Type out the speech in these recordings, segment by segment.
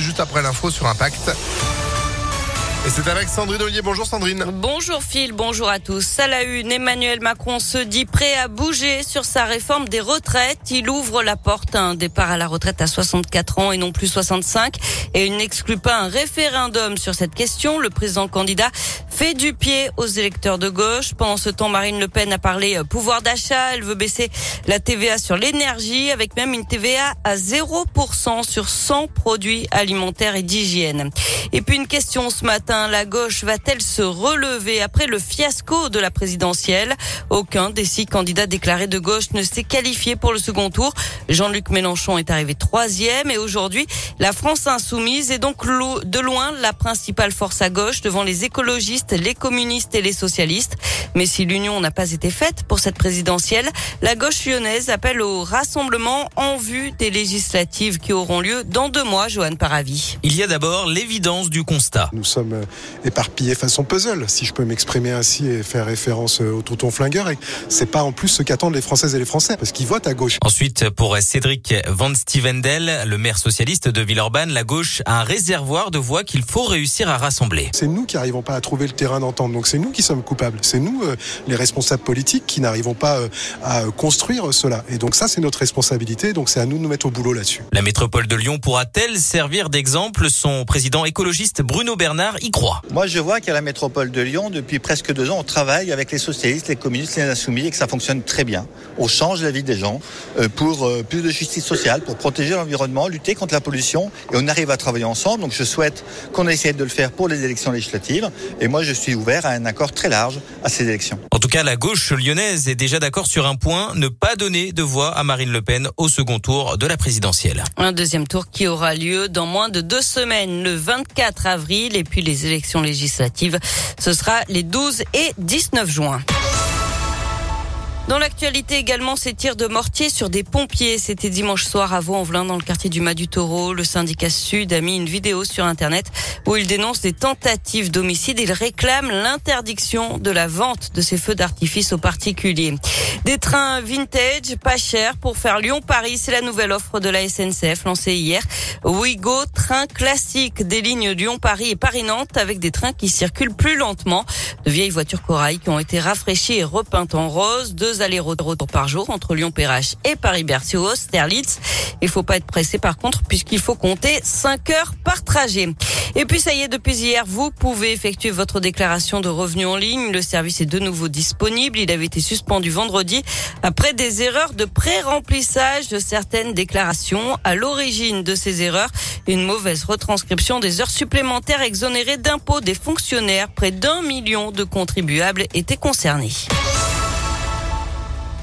juste après l'info sur Impact. Et c'est avec Sandrine Ollier. Bonjour Sandrine. Bonjour Phil, bonjour à tous. À la une, Emmanuel Macron se dit prêt à bouger sur sa réforme des retraites. Il ouvre la porte à un départ à la retraite à 64 ans et non plus 65. Et il n'exclut pas un référendum sur cette question. Le président candidat fait du pied aux électeurs de gauche. Pendant ce temps, Marine Le Pen a parlé euh, pouvoir d'achat. Elle veut baisser la TVA sur l'énergie avec même une TVA à 0% sur 100 produits alimentaires et d'hygiène. Et puis une question ce matin la gauche va-t-elle se relever après le fiasco de la présidentielle? Aucun des six candidats déclarés de gauche ne s'est qualifié pour le second tour. Jean-Luc Mélenchon est arrivé troisième et aujourd'hui, la France insoumise est donc de loin la principale force à gauche devant les écologistes, les communistes et les socialistes. Mais si l'union n'a pas été faite pour cette présidentielle, la gauche lyonnaise appelle au rassemblement en vue des législatives qui auront lieu dans deux mois, Johan Paravi. Il y a d'abord l'évidence du constat. Nous sommes éparpillé façon puzzle, si je peux m'exprimer ainsi et faire référence au tonton flingueur. Et c'est pas en plus ce qu'attendent les Françaises et les Français, parce qu'ils votent à gauche. Ensuite, pour Cédric Van Stevendel, le maire socialiste de Villeurbanne, la gauche a un réservoir de voix qu'il faut réussir à rassembler. C'est nous qui n'arrivons pas à trouver le terrain d'entente, donc c'est nous qui sommes coupables. C'est nous, euh, les responsables politiques, qui n'arrivons pas euh, à construire cela. Et donc ça, c'est notre responsabilité, donc c'est à nous de nous mettre au boulot là-dessus. La métropole de Lyon pourra-t-elle servir d'exemple? Son président écologiste Bruno Bernard y croit. Moi, je vois qu'à la métropole de Lyon, depuis presque deux ans, on travaille avec les socialistes, les communistes, les insoumis et que ça fonctionne très bien. On change la vie des gens euh, pour euh, plus de justice sociale, pour protéger l'environnement, lutter contre la pollution et on arrive à travailler ensemble. Donc, je souhaite qu'on essaie de le faire pour les élections législatives et moi, je suis ouvert à un accord très large à ces élections. En tout cas, la gauche lyonnaise est déjà d'accord sur un point, ne pas donner de voix à Marine Le Pen au second tour de la présidentielle. Un deuxième tour qui aura lieu dans moins de deux semaines, le 24 avril et puis les élections législatives. Ce sera les 12 et 19 juin. Dans l'actualité également, ces tirs de mortier sur des pompiers. C'était dimanche soir à Vaux-en-Velin, dans le quartier du Mas du Taureau. Le syndicat Sud a mis une vidéo sur Internet où il dénonce des tentatives d'homicide. Il réclame l'interdiction de la vente de ces feux d'artifice aux particuliers. Des trains vintage, pas chers, pour faire Lyon-Paris. C'est la nouvelle offre de la SNCF lancée hier. Ouigo, train classique des lignes Lyon-Paris et Paris-Nantes avec des trains qui circulent plus lentement. De vieilles voitures corail qui ont été rafraîchies et repeintes en rose. Deux allers-retours par jour entre Lyon-Perrache et Paris-Bercy Sterlitz. Il faut pas être pressé par contre puisqu'il faut compter 5 heures par trajet. Et puis ça y est, depuis hier, vous pouvez effectuer votre déclaration de revenus en ligne. Le service est de nouveau disponible. Il avait été suspendu vendredi après des erreurs de pré-remplissage de certaines déclarations. À l'origine de ces erreurs, une mauvaise retranscription des heures supplémentaires exonérées d'impôts des fonctionnaires. Près d'un million de contribuables étaient concernés.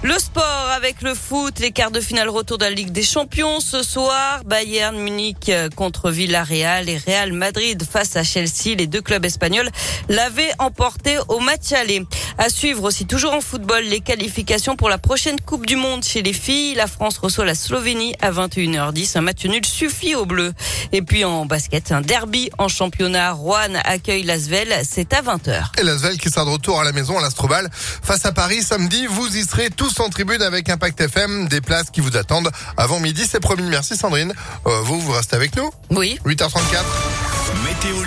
Le sport avec le foot, les quarts de finale retour de la Ligue des Champions ce soir. Bayern Munich euh, contre Villarreal et Real Madrid face à Chelsea. Les deux clubs espagnols l'avaient emporté au match aller. À suivre aussi toujours en football les qualifications pour la prochaine Coupe du Monde chez les filles. La France reçoit la Slovénie à 21h10. Un match nul suffit aux Bleus. Et puis en basket, un derby en championnat. Rouen accueille l'Asvel. C'est à 20h. Et l'Asvel qui sera de retour à la maison à l'Astrobal face à Paris samedi. Vous y serez tous en tribune avec Impact FM. Des places qui vous attendent avant midi. C'est promis. Merci Sandrine. Euh, vous, vous restez avec nous? Oui. 8h34. Météo